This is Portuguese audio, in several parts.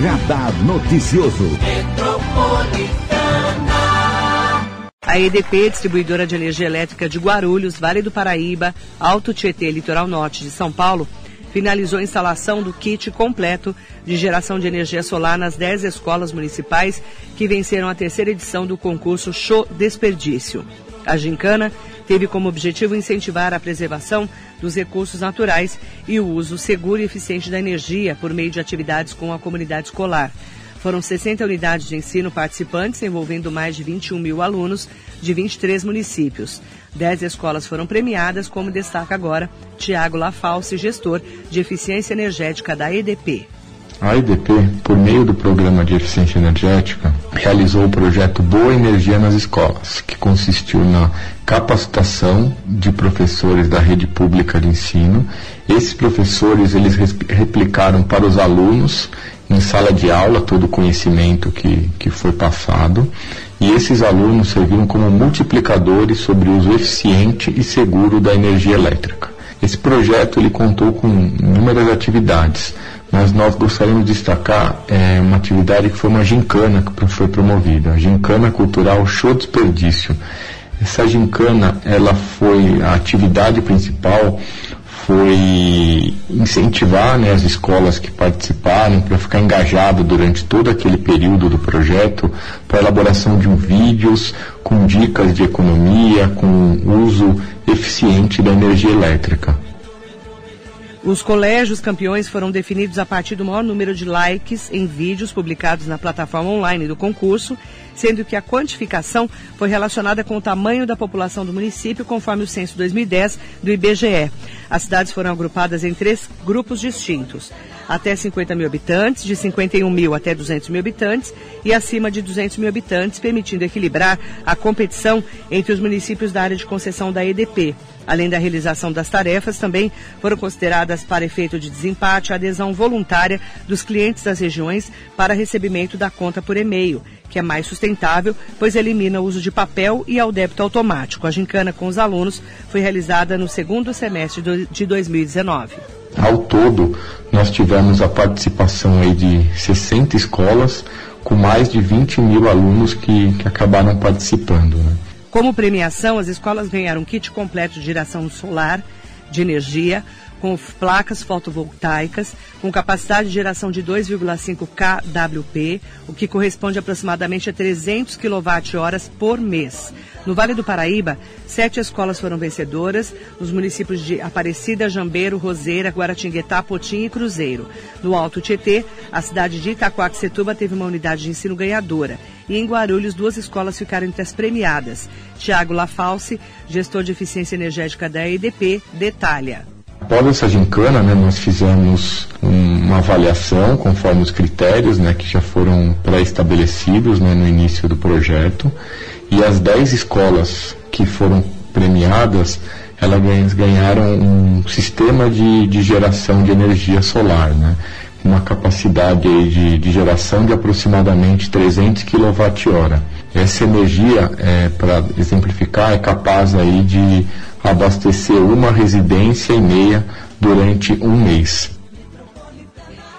Radar Noticioso. A EDP, distribuidora de energia elétrica de Guarulhos, Vale do Paraíba, Alto Tietê, Litoral Norte de São Paulo, finalizou a instalação do kit completo de geração de energia solar nas 10 escolas municipais que venceram a terceira edição do concurso Show Desperdício. A gincana teve como objetivo incentivar a preservação dos recursos naturais e o uso seguro e eficiente da energia por meio de atividades com a comunidade escolar. Foram 60 unidades de ensino participantes, envolvendo mais de 21 mil alunos de 23 municípios. Dez escolas foram premiadas, como destaca agora Tiago Lafalce, gestor de eficiência energética da EDP. A EDP, por meio do Programa de Eficiência Energética, realizou o projeto Boa Energia nas Escolas, que consistiu na capacitação de professores da rede pública de ensino. Esses professores eles replicaram para os alunos em sala de aula todo o conhecimento que, que foi passado e esses alunos serviram como multiplicadores sobre o uso eficiente e seguro da energia elétrica. Esse projeto ele contou com inúmeras atividades, mas nós gostaríamos de destacar é, uma atividade que foi uma gincana que foi promovida, a gincana cultural Show Desperdício. Essa gincana, ela foi a atividade principal foi incentivar né, as escolas que participarem para ficar engajado durante todo aquele período do projeto para elaboração de um vídeos com dicas de economia, com uso eficiente da energia elétrica. Os colégios campeões foram definidos a partir do maior número de likes em vídeos publicados na plataforma online do concurso sendo que a quantificação foi relacionada com o tamanho da população do município, conforme o censo 2010 do IBGE. As cidades foram agrupadas em três grupos distintos. Até 50 mil habitantes, de 51 mil até 200 mil habitantes e acima de 200 mil habitantes, permitindo equilibrar a competição entre os municípios da área de concessão da EDP. Além da realização das tarefas, também foram consideradas para efeito de desempate a adesão voluntária dos clientes das regiões para recebimento da conta por e-mail que é mais sustentável, pois elimina o uso de papel e ao débito automático. A gincana com os alunos foi realizada no segundo semestre de 2019. Ao todo, nós tivemos a participação aí de 60 escolas, com mais de 20 mil alunos que, que acabaram participando. Né? Como premiação, as escolas ganharam um kit completo de geração solar, de energia, com placas fotovoltaicas com capacidade de geração de 2,5 kWp, o que corresponde aproximadamente a 300 kWh por mês. No Vale do Paraíba, sete escolas foram vencedoras, nos municípios de Aparecida, Jambeiro, Roseira, Guaratinguetá, Potim e Cruzeiro. No Alto Tietê, a cidade de Itacoaxetuba teve uma unidade de ensino ganhadora. E em Guarulhos, duas escolas ficaram entre as premiadas. Tiago Lafalce, gestor de eficiência energética da EDP, detalha. Após essa gincana, né, nós fizemos uma avaliação conforme os critérios né, que já foram pré-estabelecidos né, no início do projeto. E as 10 escolas que foram premiadas, elas ganharam um sistema de, de geração de energia solar, né, uma capacidade de, de geração de aproximadamente 300 kWh. Essa energia, é, para exemplificar, é capaz aí de abastecer uma residência e meia durante um mês.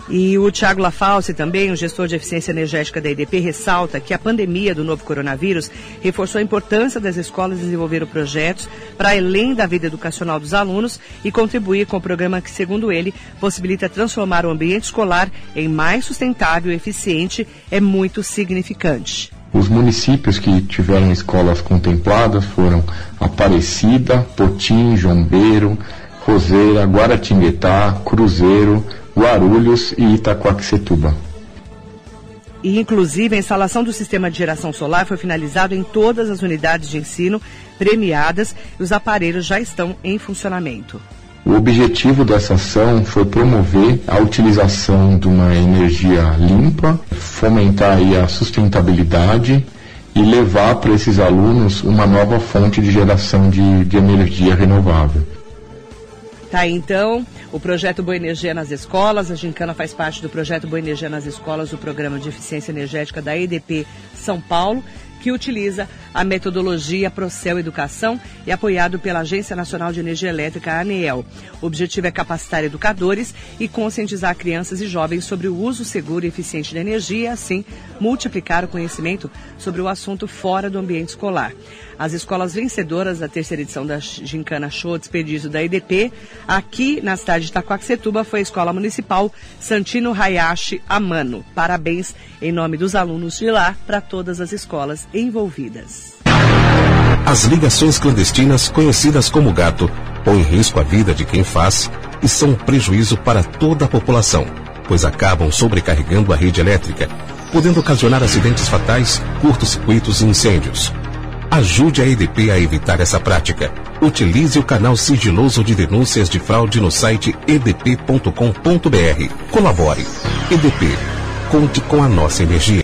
E o Tiago Lafalce, também, o gestor de eficiência energética da EDP, ressalta que a pandemia do novo coronavírus reforçou a importância das escolas desenvolver projetos para além da vida educacional dos alunos e contribuir com o programa que, segundo ele, possibilita transformar o ambiente escolar em mais sustentável e eficiente, é muito significante. Os municípios que tiveram escolas contempladas foram Aparecida, Potim, Jombeiro, Roseira, Guaratinguetá, Cruzeiro, Guarulhos e Itacoaxetuba. E, inclusive, a instalação do sistema de geração solar foi finalizado em todas as unidades de ensino premiadas e os aparelhos já estão em funcionamento. O objetivo dessa ação foi promover a utilização de uma energia limpa, fomentar a sustentabilidade e levar para esses alunos uma nova fonte de geração de, de energia renovável. Tá, então, o projeto Boa Energia nas Escolas, a Gincana faz parte do projeto Boa Energia nas Escolas, do Programa de Eficiência Energética da EDP São Paulo, que utiliza a metodologia Procel Educação e apoiado pela Agência Nacional de Energia Elétrica, ANEEL. O objetivo é capacitar educadores e conscientizar crianças e jovens sobre o uso seguro e eficiente da energia e, assim, multiplicar o conhecimento sobre o assunto fora do ambiente escolar. As escolas vencedoras da terceira edição da Gincana Show Desperdício da EDP, aqui na cidade de Itacoaxetuba, foi a Escola Municipal Santino Hayashi Amano. Parabéns em nome dos alunos de lá para todas as escolas envolvidas. As ligações clandestinas, conhecidas como gato, põem em risco a vida de quem faz e são um prejuízo para toda a população, pois acabam sobrecarregando a rede elétrica, podendo ocasionar acidentes fatais, curtos-circuitos e incêndios. Ajude a EDP a evitar essa prática. Utilize o canal sigiloso de denúncias de fraude no site edp.com.br. Colabore. EDP. Conte com a nossa energia.